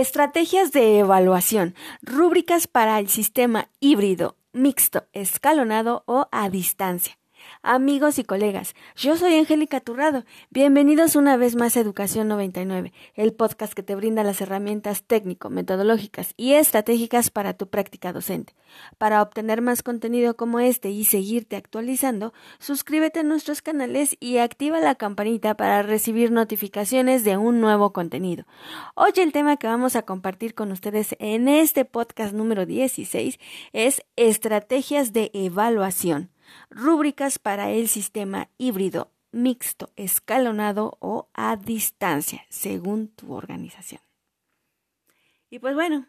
Estrategias de evaluación. Rúbricas para el sistema híbrido, mixto, escalonado o a distancia. Amigos y colegas, yo soy Angélica Turrado. Bienvenidos una vez más a Educación 99, el podcast que te brinda las herramientas técnico, metodológicas y estratégicas para tu práctica docente. Para obtener más contenido como este y seguirte actualizando, suscríbete a nuestros canales y activa la campanita para recibir notificaciones de un nuevo contenido. Hoy el tema que vamos a compartir con ustedes en este podcast número 16 es estrategias de evaluación rúbricas para el sistema híbrido, mixto, escalonado o a distancia, según tu organización. Y pues bueno,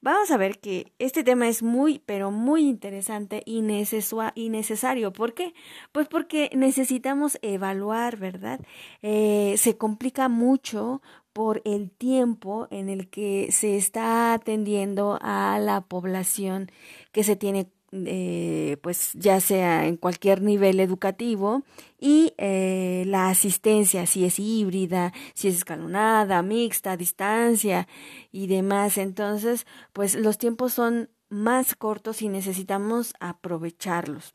vamos a ver que este tema es muy, pero muy interesante y, necesario. ¿Por qué? Pues porque necesitamos evaluar, ¿verdad? Eh, se complica mucho por el tiempo en el que se está atendiendo a la población que se tiene eh, pues ya sea en cualquier nivel educativo y eh, la asistencia si es híbrida, si es escalonada, mixta, a distancia y demás. Entonces, pues los tiempos son más cortos y necesitamos aprovecharlos.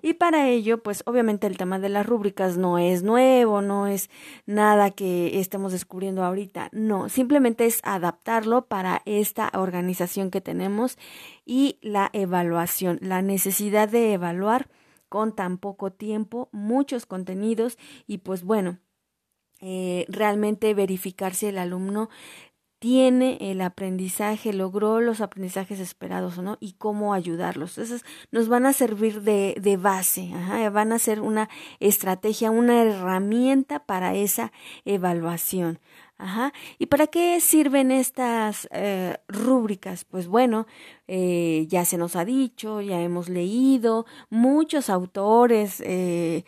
Y para ello, pues obviamente el tema de las rúbricas no es nuevo, no es nada que estemos descubriendo ahorita, no, simplemente es adaptarlo para esta organización que tenemos y la evaluación, la necesidad de evaluar con tan poco tiempo muchos contenidos y pues bueno, eh, realmente verificar si el alumno tiene el aprendizaje, logró los aprendizajes esperados o no, y cómo ayudarlos. Entonces, nos van a servir de, de base, van a ser una estrategia, una herramienta para esa evaluación. Ajá. ¿Y para qué sirven estas eh, rúbricas? Pues bueno, eh, ya se nos ha dicho, ya hemos leído, muchos autores eh,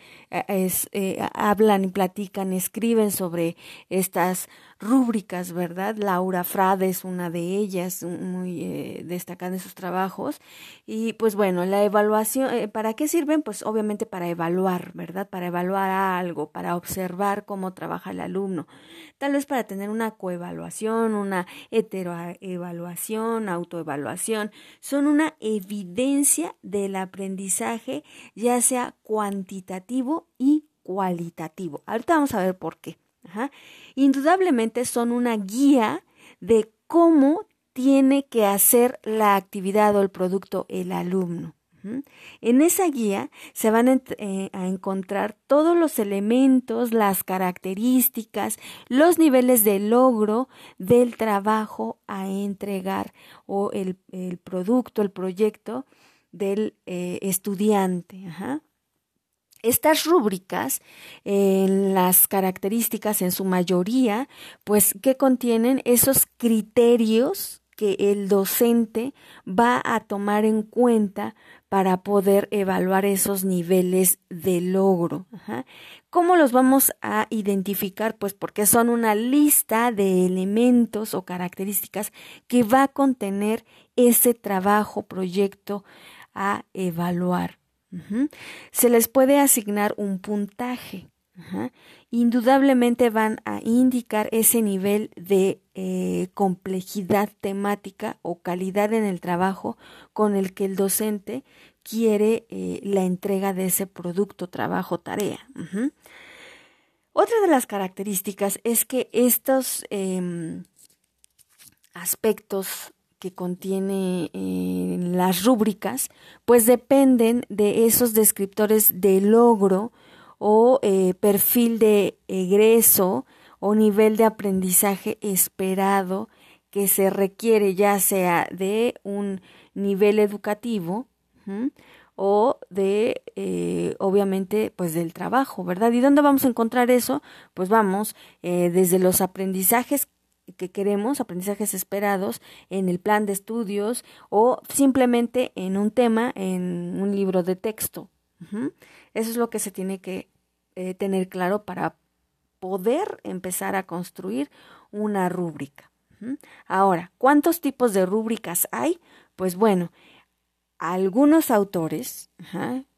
hablan y platican, escriben sobre estas rúbricas, ¿verdad? Laura Frade es una de ellas, muy eh, destacada en sus trabajos. Y pues bueno, la evaluación, eh, ¿para qué sirven? Pues obviamente para evaluar, ¿verdad? Para evaluar algo, para observar cómo trabaja el alumno. Tal vez para tener una coevaluación, una heteroevaluación, autoevaluación. Son una evidencia del aprendizaje, ya sea cuantitativo y cualitativo. Ahorita vamos a ver por qué. Indudablemente son una guía de cómo tiene que hacer la actividad o el producto el alumno. En esa guía se van a, eh, a, encontrar todos los elementos, las características, los niveles de logro del trabajo a entregar o el, producto, el proyecto del eh, estudiante. Estas rúbricas, las características en su mayoría, pues que contienen esos criterios que el docente va a tomar en cuenta para poder evaluar esos niveles de logro. ¿Cómo los vamos a identificar? Pues porque son una lista de elementos o características que va a contener ese trabajo, proyecto a evaluar. Se les puede asignar un puntaje. Indudablemente van a indicar ese nivel de eh, complejidad temática o calidad en el trabajo con el que el docente quiere eh, la entrega de ese producto, trabajo, tarea. Otra de las características es que estos em, aspectos que contiene eh, las rúbricas, pues dependen de esos descriptores de logro o eh, perfil de egreso o nivel de aprendizaje esperado que se requiere ya sea de un nivel educativo o de eh, obviamente pues del trabajo, ¿verdad? ¿Y dónde vamos a encontrar eso? Pues vamos desde los aprendizajes que queremos, aprendizajes esperados en el plan de estudios o simplemente en un tema, en un libro de texto. Eso es lo que se tiene que eh, tener claro para poder empezar a construir una rúbrica. Ahora, ¿cuántos tipos de rúbricas hay? Pues bueno, algunos autores,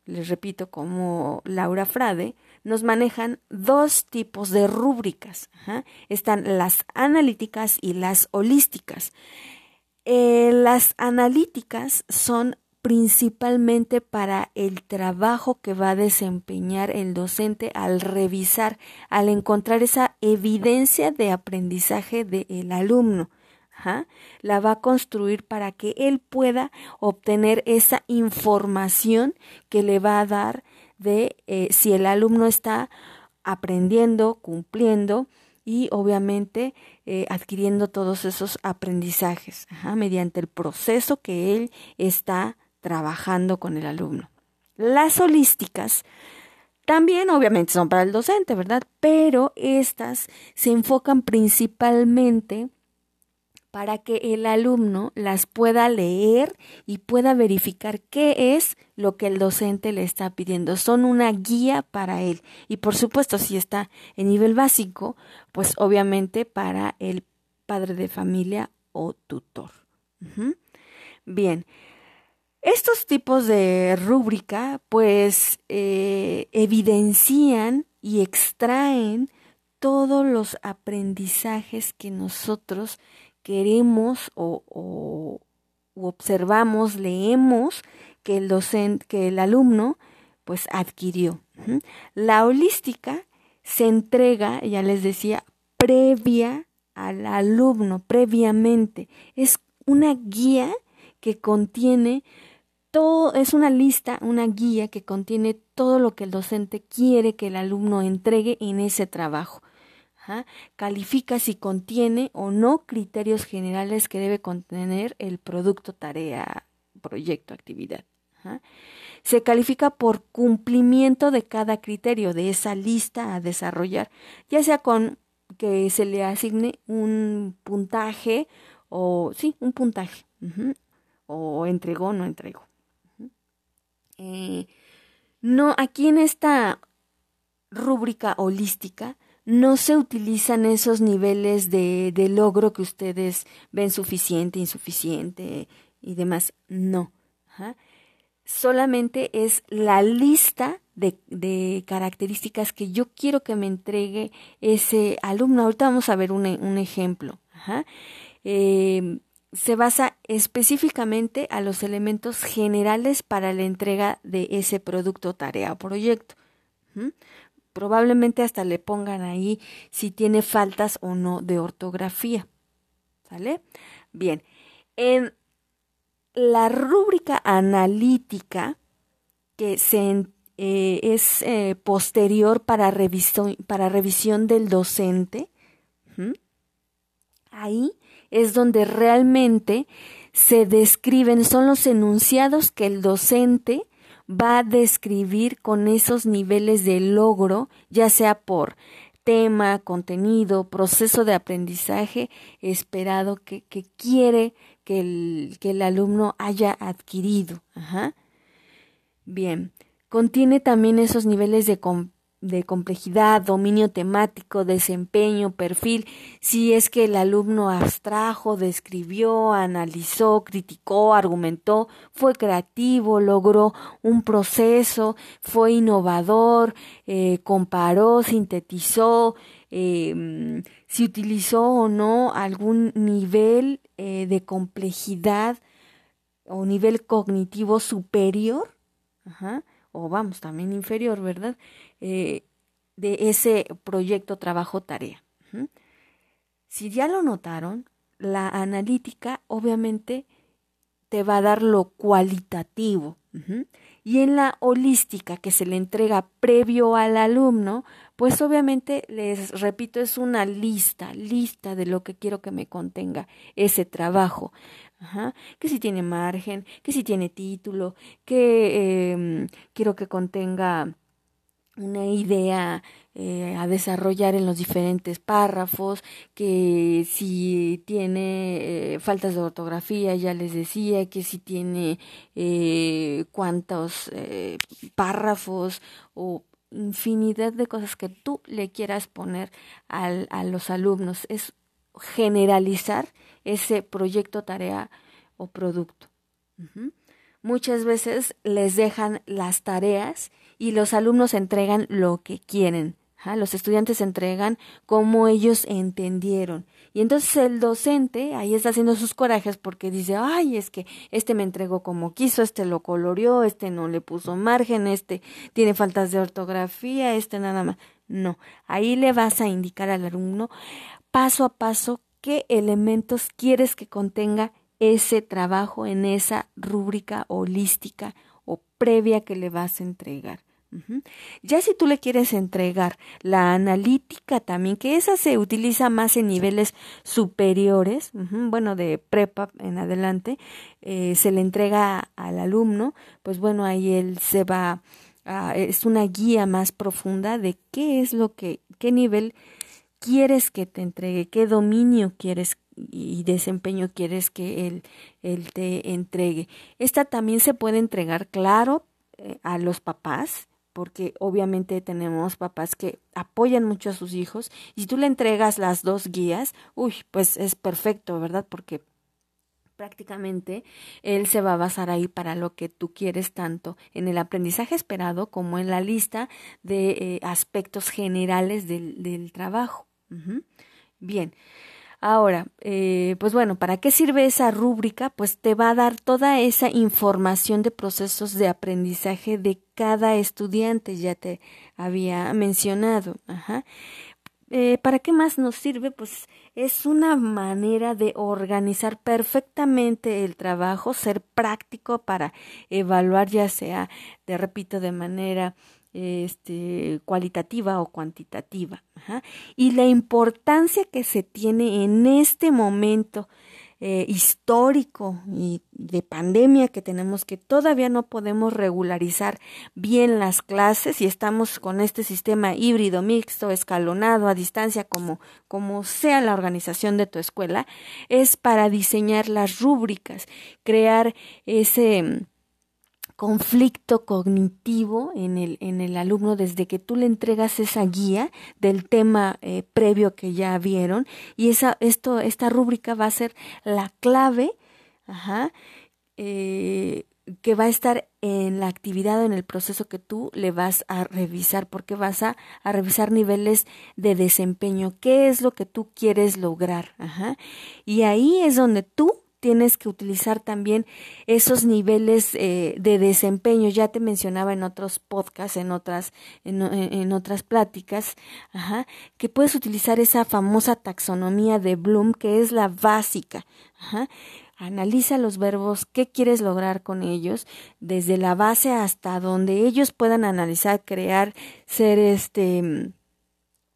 les repito, como Laura Frade, nos manejan dos tipos de rúbricas. Están las analíticas y las holísticas. Eh, las analíticas son principalmente para el trabajo que va a desempeñar el docente al revisar, al encontrar esa evidencia de aprendizaje del alumno. La va a construir para que él pueda obtener esa información que le va a dar de eh, si el alumno está aprendiendo, cumpliendo y obviamente eh, adquiriendo todos esos aprendizajes mediante el proceso que él está trabajando con el alumno. Las holísticas también obviamente son para el docente, ¿verdad? Pero estas se enfocan principalmente para que el alumno las pueda leer y pueda verificar qué es lo que el docente le está pidiendo. Son una guía para él. Y por supuesto, si está en nivel básico, pues obviamente para el padre de familia o tutor. Bien, estos tipos de rúbrica pues eh, evidencian y extraen todos los aprendizajes que nosotros queremos o, observamos, leemos que el docente, que el alumno pues adquirió. La holística se entrega, ya les decía, previa al alumno, previamente. Es una guía que contiene todo, es una lista, una guía que contiene todo lo que el docente quiere que el alumno entregue en ese trabajo. Califica si contiene o no criterios generales que debe contener el producto, tarea, proyecto, actividad. Se califica por cumplimiento de cada criterio de esa lista a desarrollar, ya sea con que se le asigne un puntaje o sí, un puntaje, o entregó o no entregó. Eh, no, aquí en esta rúbrica holística no se utilizan esos niveles de, logro que ustedes ven suficiente, insuficiente y demás. No. Solamente es la lista de, características que yo quiero que me entregue ese alumno. Ahorita vamos a ver un, ejemplo. Se basa específicamente a los elementos generales para la entrega de ese producto, tarea o proyecto. Probablemente hasta le pongan ahí si tiene faltas o no de ortografía. ¿Sale? Bien. En la rúbrica analítica, que eh, es eh, posterior para para revisión del docente, ahí es donde realmente se describen, son los enunciados que el docente va a describir con esos niveles de logro, ya sea por tema, contenido, proceso de aprendizaje esperado que, que quiere que el, que el, alumno haya adquirido. Bien, contiene también esos niveles de, de complejidad, dominio temático, desempeño, perfil, si es que el alumno abstrajo, describió, analizó, criticó, argumentó, fue creativo, logró un proceso, fue innovador, eh, comparó, sintetizó, eh, si utilizó o no algún nivel eh, de complejidad o nivel cognitivo superior, o vamos, también inferior, ¿verdad? Eh, de ese proyecto, trabajo, tarea. Si ya lo notaron, la analítica obviamente te va a dar lo cualitativo. Y en la holística que se le entrega previo al alumno, pues obviamente les repito, es una lista, lista de lo que quiero que me contenga ese trabajo. Que si tiene margen, que si tiene título, que em, quiero que contenga una idea eh, a desarrollar en los diferentes párrafos, que si tiene eh, faltas de ortografía, ya les decía, que si tiene eh, cuántos párrafos o infinidad de cosas que tú le quieras poner al, a los alumnos. Es generalizar ese proyecto, tarea o producto. Muchas veces les dejan las tareas y los alumnos entregan lo que quieren. Los estudiantes entregan como ellos entendieron. Y entonces el docente ahí está haciendo sus corajes porque dice, ay, es que este me entregó como quiso, este lo coloreó, este no le puso margen, este tiene faltas de ortografía, este nada más. No, ahí le vas a indicar al alumno paso a paso qué elementos quieres que contenga ese trabajo en esa rúbrica holística o previa que le vas a entregar. Ya si tú le quieres entregar la analítica también, que esa se utiliza más en niveles superiores, bueno, de prepa en adelante, eh, se le entrega al alumno, pues bueno, ahí él se va, a, es una guía más profunda de qué es lo que, qué nivel quieres que te entregue, qué dominio quieres y desempeño quieres que él, él te entregue. Esta también se puede entregar, claro, eh, a los papás, porque obviamente tenemos papás que apoyan mucho a sus hijos y si tú le entregas las dos guías, uy, pues es perfecto, ¿verdad? Porque prácticamente él se va a basar ahí para lo que tú quieres tanto en el aprendizaje esperado como en la lista de eh, aspectos generales del, del trabajo. Bien, Ahora, eh, pues bueno, ¿para qué sirve esa rúbrica? Pues te va a dar toda esa información de procesos de aprendizaje de cada estudiante, ya te había mencionado. Ajá. Eh, ¿Para qué más nos sirve? Pues es una manera de organizar perfectamente el trabajo, ser práctico para evaluar ya sea, te repito, de manera este, cualitativa o cuantitativa. Y la importancia que se tiene en este momento eh, histórico y de pandemia que tenemos que todavía no podemos regularizar bien las clases y estamos con este sistema híbrido, mixto, escalonado, a distancia, como, como sea la organización de tu escuela, es para diseñar las rúbricas, crear ese conflicto cognitivo en el, en el alumno desde que tú le entregas esa guía del tema eh, previo que ya vieron y esa, esto, esta rúbrica va a ser la clave eh, que va a estar en la actividad o en el proceso que tú le vas a revisar, porque vas a, a, revisar niveles de desempeño, qué es lo que tú quieres lograr. Y ahí es donde tú tienes que utilizar también esos niveles eh, de desempeño. Ya te mencionaba en otros podcasts, en otras, en, otras pláticas, ajá, que puedes utilizar esa famosa taxonomía de Bloom, que es la básica. Ajá. Analiza los verbos, qué quieres lograr con ellos, desde la base hasta donde ellos puedan analizar, crear, ser este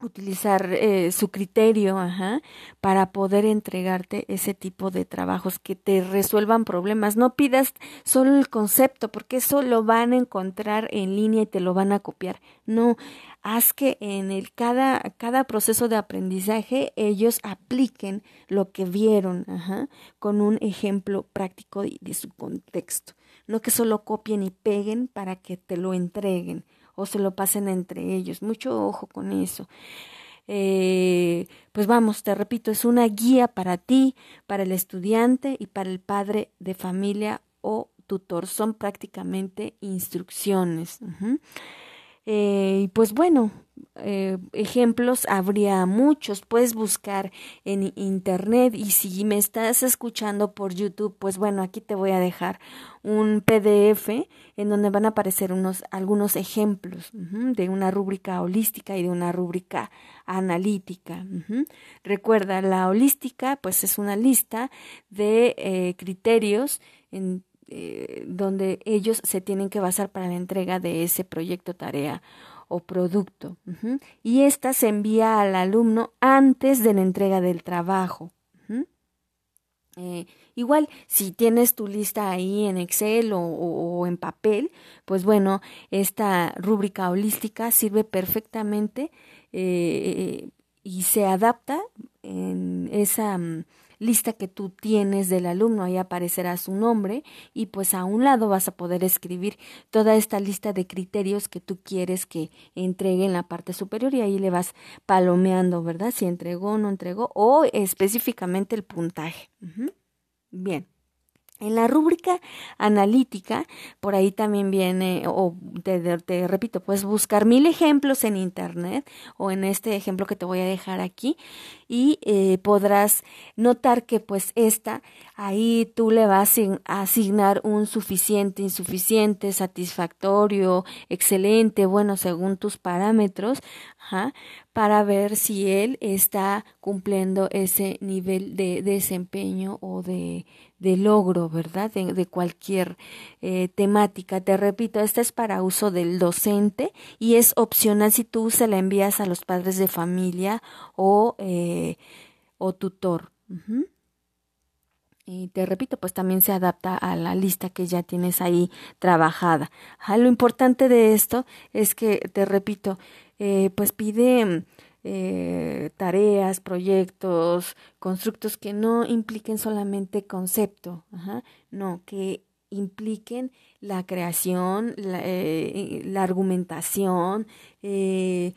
utilizar eh, su criterio ajá, para poder entregarte ese tipo de trabajos que te resuelvan problemas. No pidas solo el concepto, porque eso lo van a encontrar en línea y te lo van a copiar. No, haz que en el cada, cada proceso de aprendizaje ellos apliquen lo que vieron ajá, con un ejemplo práctico de, de su contexto. No que solo copien y peguen para que te lo entreguen o se lo pasen entre ellos. Mucho ojo con eso. Eh, pues vamos, te repito, es una guía para ti, para el estudiante y para el padre de familia o tutor. Son prácticamente instrucciones. Eh, pues bueno, eh, ejemplos habría muchos. Puedes buscar en internet y si me estás escuchando por YouTube, pues bueno, aquí te voy a dejar un PDF en donde van a aparecer unos algunos ejemplos de una rúbrica holística y de una rúbrica analítica. Recuerda, la holística pues es una lista de eh, criterios en eh, donde ellos se tienen que basar para la entrega de ese proyecto, tarea o producto. Y esta se envía al alumno antes de la entrega del trabajo. Eh, igual, si tienes tu lista ahí en Excel o, en papel, pues bueno, esta rúbrica holística sirve perfectamente eh, y se adapta en esa mm, lista que tú tienes del alumno, ahí aparecerá su nombre y pues a un lado vas a poder escribir toda esta lista de criterios que tú quieres que entregue en la parte superior y ahí le vas palomeando, ¿verdad? Si entregó o no entregó o específicamente el puntaje. Bien. En la rúbrica analítica, por ahí también viene, o te, repito, puedes buscar mil ejemplos en Internet o en este ejemplo que te voy a dejar aquí y eh, podrás notar que pues esta, ahí tú le vas a asignar un suficiente, insuficiente, satisfactorio, excelente, bueno, según tus parámetros, para ver si él está cumpliendo ese nivel de desempeño o de de logro, ¿verdad? De, cualquier eh, temática. Te repito, esta es para uso del docente y es opcional si tú se la envías a los padres de familia o, eh, o tutor. Y te repito, pues también se adapta a la lista que ya tienes ahí trabajada. lo importante de esto es que, te repito, eh, pues pide eh, tareas, proyectos, constructos que no impliquen solamente concepto, no, que impliquen la creación, la, eh, argumentación, eh,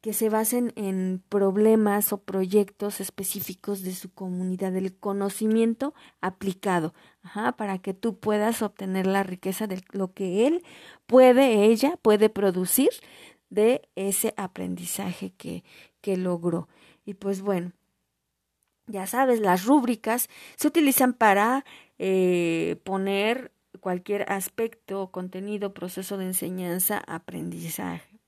que se basen en problemas o proyectos específicos de su comunidad, del conocimiento aplicado, para que tú puedas obtener la riqueza de lo que él puede, ella puede producir de ese aprendizaje que, que logró. Y pues bueno, ya sabes, las rúbricas se utilizan para eh, poner cualquier aspecto, contenido, proceso de enseñanza, aprendizaje.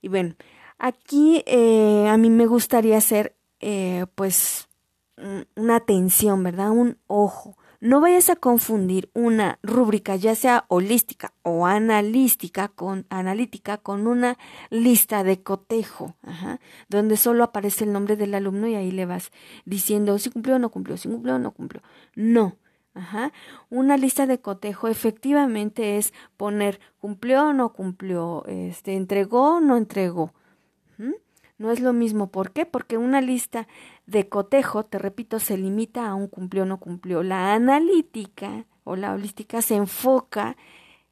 Y bueno, aquí eh, a mí me gustaría hacer eh, pues una atención, ¿verdad? Un ojo no vayas a confundir una rúbrica, ya sea holística o analítica, con, analítica, con una lista de cotejo, donde solo aparece el nombre del alumno y ahí le vas diciendo si cumplió o no cumplió, si cumplió o no cumplió. No. Ajá. Una lista de cotejo efectivamente es poner cumplió o no cumplió, este, entregó o no entregó. No es lo mismo. ¿Por qué? Porque una lista de cotejo, te repito, se limita a un cumplió o no cumplió. La analítica o la holística se enfoca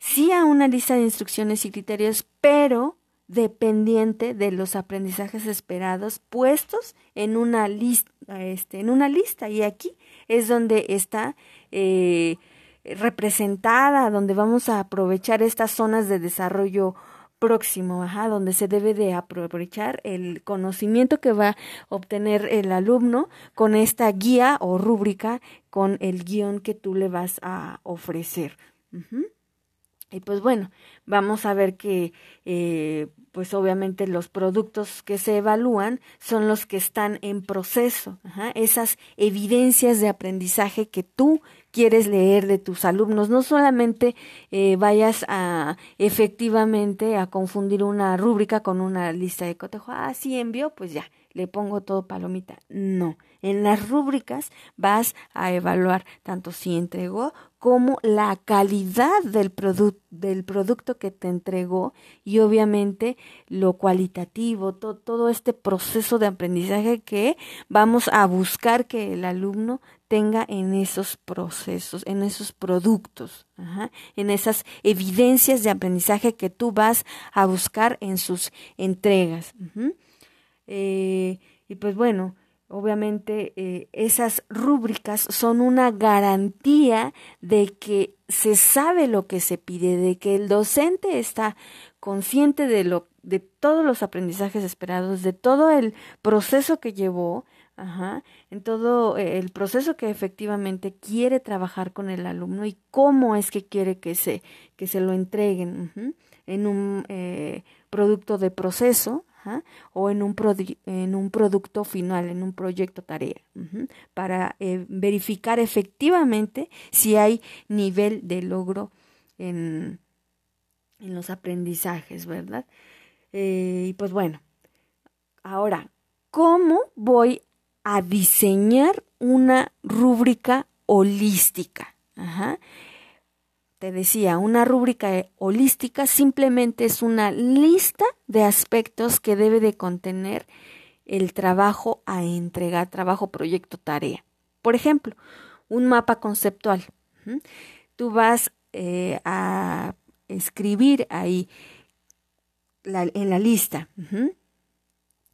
sí a una lista de instrucciones y criterios, pero dependiente de los aprendizajes esperados puestos en una lista, este, en una lista. Y aquí es donde está eh, representada, donde vamos a aprovechar estas zonas de desarrollo próximo, ajá, donde se debe de aprovechar el conocimiento que va a obtener el alumno con esta guía o rúbrica, con el guion que tú le vas a ofrecer. Y pues bueno, vamos a ver que eh, pues obviamente los productos que se evalúan son los que están en proceso, esas evidencias de aprendizaje que tú quieres leer de tus alumnos, no solamente eh, vayas a efectivamente a confundir una rúbrica con una lista de cotejo, ah, sí envió, pues ya, le pongo todo palomita. No, en las rúbricas vas a evaluar tanto si entregó como la calidad del, del producto que te entregó y obviamente lo cualitativo, todo este proceso de aprendizaje que vamos a buscar que el alumno tenga en esos procesos, en esos productos, en esas evidencias de aprendizaje que tú vas a buscar en sus entregas. Eh, y pues bueno, obviamente eh, esas rúbricas son una garantía de que se sabe lo que se pide, de que el docente está consciente de lo de todos los aprendizajes esperados, de todo el proceso que llevó, ajá, en todo eh, el proceso que efectivamente quiere trabajar con el alumno y cómo es que quiere que se que se lo entreguen en un eh, producto de proceso o en un, en un producto final, en un proyecto tarea, para eh, verificar efectivamente si hay nivel de logro en, en los aprendizajes, ¿verdad? Eh, y pues bueno, ahora, ¿cómo voy a diseñar una rúbrica holística? Ajá te decía, una rúbrica holística simplemente es una lista de aspectos que debe de contener el trabajo a entregar, trabajo, proyecto, tarea. Por ejemplo, un mapa conceptual. Tú vas eh, a escribir ahí en la lista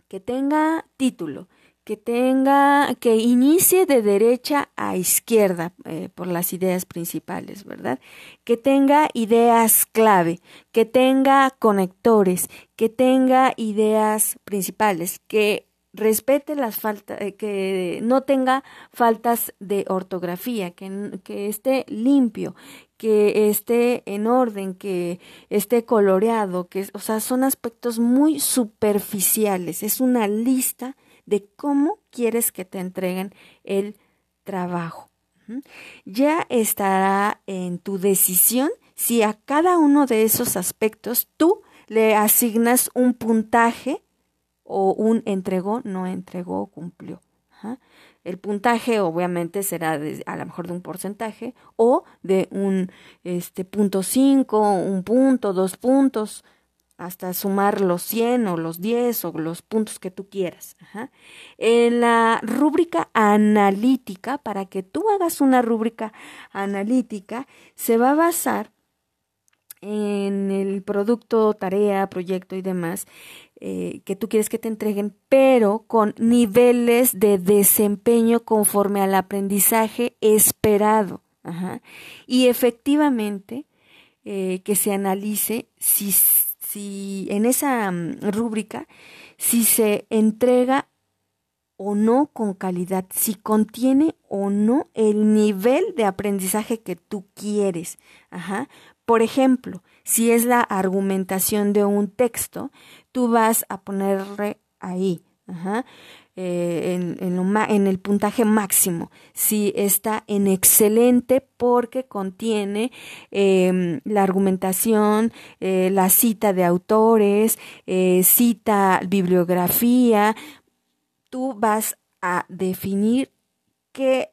que tenga título, que tenga, que inicie de derecha a izquierda eh, por las ideas principales, ¿verdad? Que tenga ideas clave, que tenga conectores, que tenga ideas principales, que respete las faltas, eh, que no tenga faltas de ortografía, que, que esté limpio, que esté en orden, que esté coloreado, que, o sea, son aspectos muy superficiales. Es una lista de cómo quieres que te entreguen el trabajo. Ya estará en tu decisión si a cada uno de esos aspectos tú le asignas un puntaje o un entregó, no entregó, cumplió. El puntaje obviamente será de, a lo mejor de un porcentaje o de un este, punto cinco, un punto, dos puntos, hasta sumar los 100 o los 10 o los puntos que tú quieras. En la rúbrica analítica, para que tú hagas una rúbrica analítica, se va a basar en el producto, tarea, proyecto y demás eh, que tú quieres que te entreguen, pero con niveles de desempeño conforme al aprendizaje esperado. Y efectivamente, eh, que se analice si si en esa mm, rúbrica, si se entrega o no con calidad, si contiene o no el nivel de aprendizaje que tú quieres. Ajá. Por ejemplo, si es la argumentación de un texto, tú vas a ponerle ahí. Ajá. Eh, en, en, el puntaje máximo, si está en excelente porque contiene em, la argumentación, eh, la cita de autores, eh, cita bibliografía, tú vas a definir qué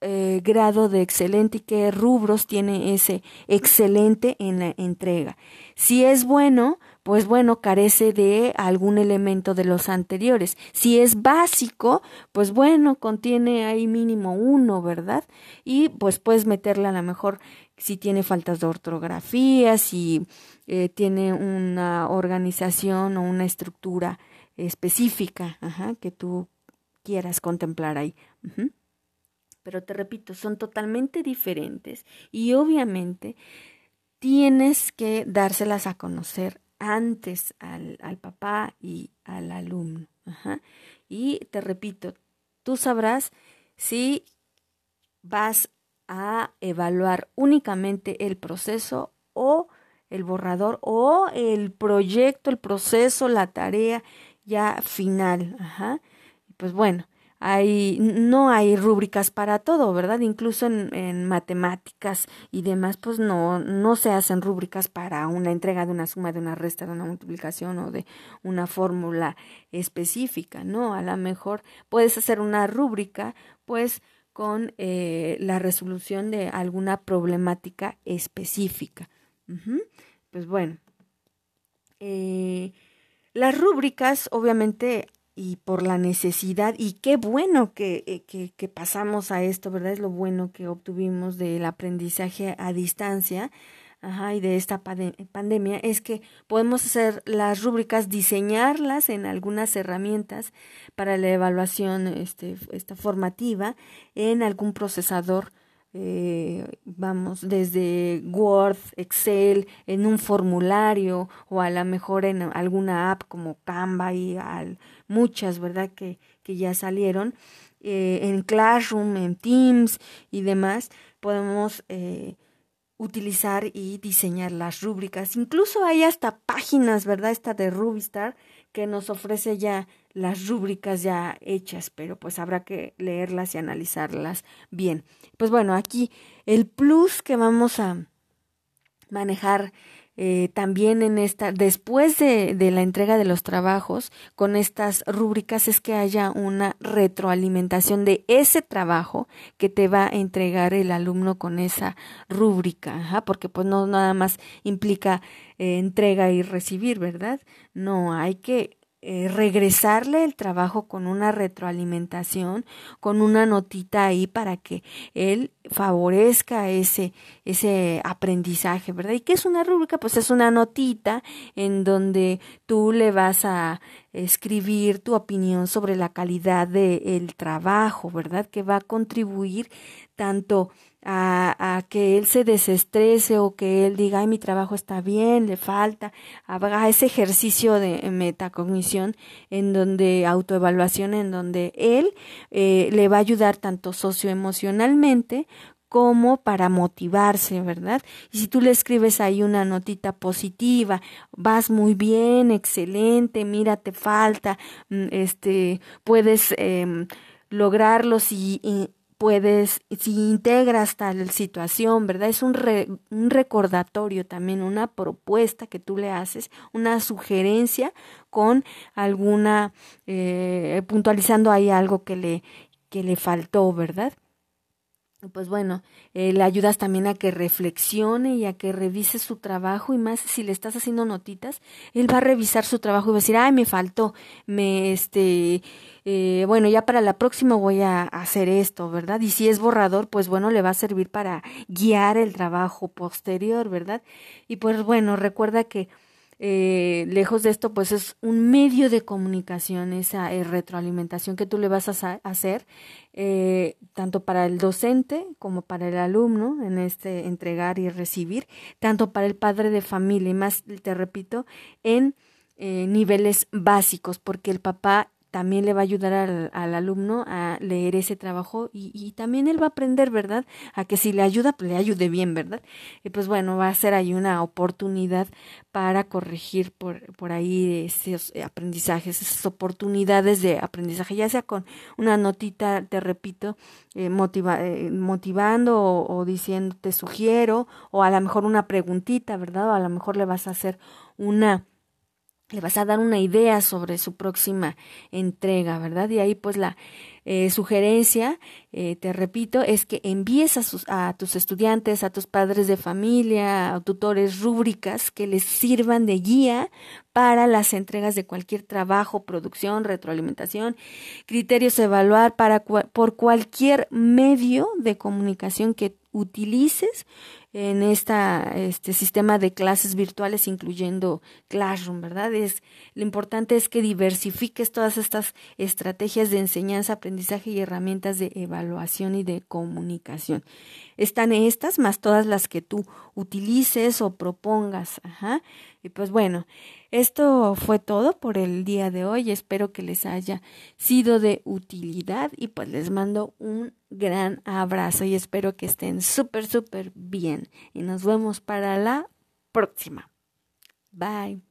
grado de excelente y qué rubros tiene ese excelente en la entrega. Si es bueno, pues bueno, carece de algún elemento de los anteriores. Si es básico, pues bueno, contiene ahí mínimo uno, ¿verdad? Y pues puedes meterle a lo mejor si tiene faltas de ortografía, si eh, tiene una organización o una estructura específica que tú quieras contemplar ahí. Pero te repito, son totalmente diferentes y obviamente tienes que dárselas a conocer antes al, al papá y al alumno. Y te repito, tú sabrás si vas a evaluar únicamente el proceso o el borrador o el proyecto, el proceso, la tarea ya final. Ajá. Pues bueno, hay, no hay rúbricas para todo, ¿verdad? Incluso en, en, matemáticas y demás, pues no, no se hacen rúbricas para una entrega de una suma, de una resta, de una multiplicación o de una fórmula específica, ¿no? A lo mejor puedes hacer una rúbrica, pues, con eh, la resolución de alguna problemática específica. Pues bueno, eh, las rúbricas obviamente y por la necesidad y qué bueno eh, que, que, pasamos a esto, ¿verdad? Es lo bueno que obtuvimos del aprendizaje a distancia ajá, y de esta pandemia, es que podemos hacer las rúbricas, diseñarlas en algunas herramientas para la evaluación este, esta formativa en algún procesador eh, vamos, desde Word, Excel, en un formulario o a lo mejor en alguna app como Canva y al, muchas, ¿verdad? Que, que ya salieron. Eh, en Classroom, en Teams y demás, podemos eh, utilizar y diseñar las rúbricas. Incluso hay hasta páginas, ¿verdad? Esta de Rubistar que nos ofrece ya las rúbricas ya hechas, pero pues habrá que leerlas y analizarlas bien. Pues bueno, aquí el plus que vamos a manejar eh, también en esta, después de, de, la entrega de los trabajos, con estas rúbricas es que haya una retroalimentación de ese trabajo que te va a entregar el alumno con esa rúbrica, porque pues no nada más implica eh, entrega y recibir, ¿verdad? No, hay que eh, regresarle el trabajo con una retroalimentación, con una notita ahí para que él favorezca ese, ese aprendizaje, ¿verdad? ¿Y qué es una rúbrica? Pues es una notita en donde tú le vas a escribir tu opinión sobre la calidad del trabajo, ¿verdad? Que va a contribuir tanto a, que él se desestrese o que él diga, ay, mi trabajo está bien, le falta, haga ese ejercicio de metacognición en donde autoevaluación, en donde él eh, le va a ayudar tanto socioemocionalmente como para motivarse, ¿verdad? Y si tú le escribes ahí una notita positiva, vas muy bien, excelente, mira, te falta, mm, este, puedes eh, lograrlo si puedes, si integras tal situación, ¿verdad? Es un, un recordatorio también, una propuesta que tú le haces, una sugerencia con alguna, eh, puntualizando ahí algo que le, que le faltó, ¿verdad? Pues bueno, eh, le ayudas también a que reflexione y a que revise su trabajo y más si le estás haciendo notitas, él va a revisar su trabajo y va a decir, ay, me faltó, me, este, eh, bueno, ya para la próxima voy a hacer esto, ¿verdad? Y si es borrador, pues bueno, le va a servir para guiar el trabajo posterior, ¿verdad? Y pues bueno, recuerda que eh, lejos de esto, pues es un medio de comunicación, esa eh, retroalimentación que tú le vas a hacer, eh, tanto para el docente como para el alumno, en este entregar y recibir, tanto para el padre de familia, y más, te repito, en niveles básicos, porque el papá también le va a ayudar al, al alumno a leer ese trabajo y, y, también él va a aprender, ¿verdad? A que si le ayuda, pues le ayude bien, ¿verdad? Y pues bueno, va a ser ahí una oportunidad para corregir por, por ahí esos aprendizajes, esas oportunidades de aprendizaje, ya sea con una notita, te repito, eh, motiva, eh, motivando o, o diciendo te sugiero, o a lo mejor una preguntita, ¿verdad? O a lo mejor le vas a hacer una le vas a dar una idea sobre su próxima entrega, ¿verdad? Y ahí pues la eh, sugerencia, eh, te repito, es que envíes a, sus, a tus estudiantes, a tus padres de familia, a tutores rúbricas que les sirvan de guía para las entregas de cualquier trabajo, producción, retroalimentación, criterios a evaluar para por cualquier medio de comunicación que utilices en esta, este sistema de clases virtuales, incluyendo Classroom, ¿verdad? Es, lo importante es que diversifiques todas estas estrategias de enseñanza, aprendizaje y herramientas de evaluación y de comunicación. Están estas, más todas las que tú utilices o propongas. Ajá. Y pues bueno, esto fue todo por el día de hoy. Espero que les haya sido de utilidad y pues les mando un gran abrazo y espero que estén súper, súper bien. Y nos vemos para la próxima. Bye.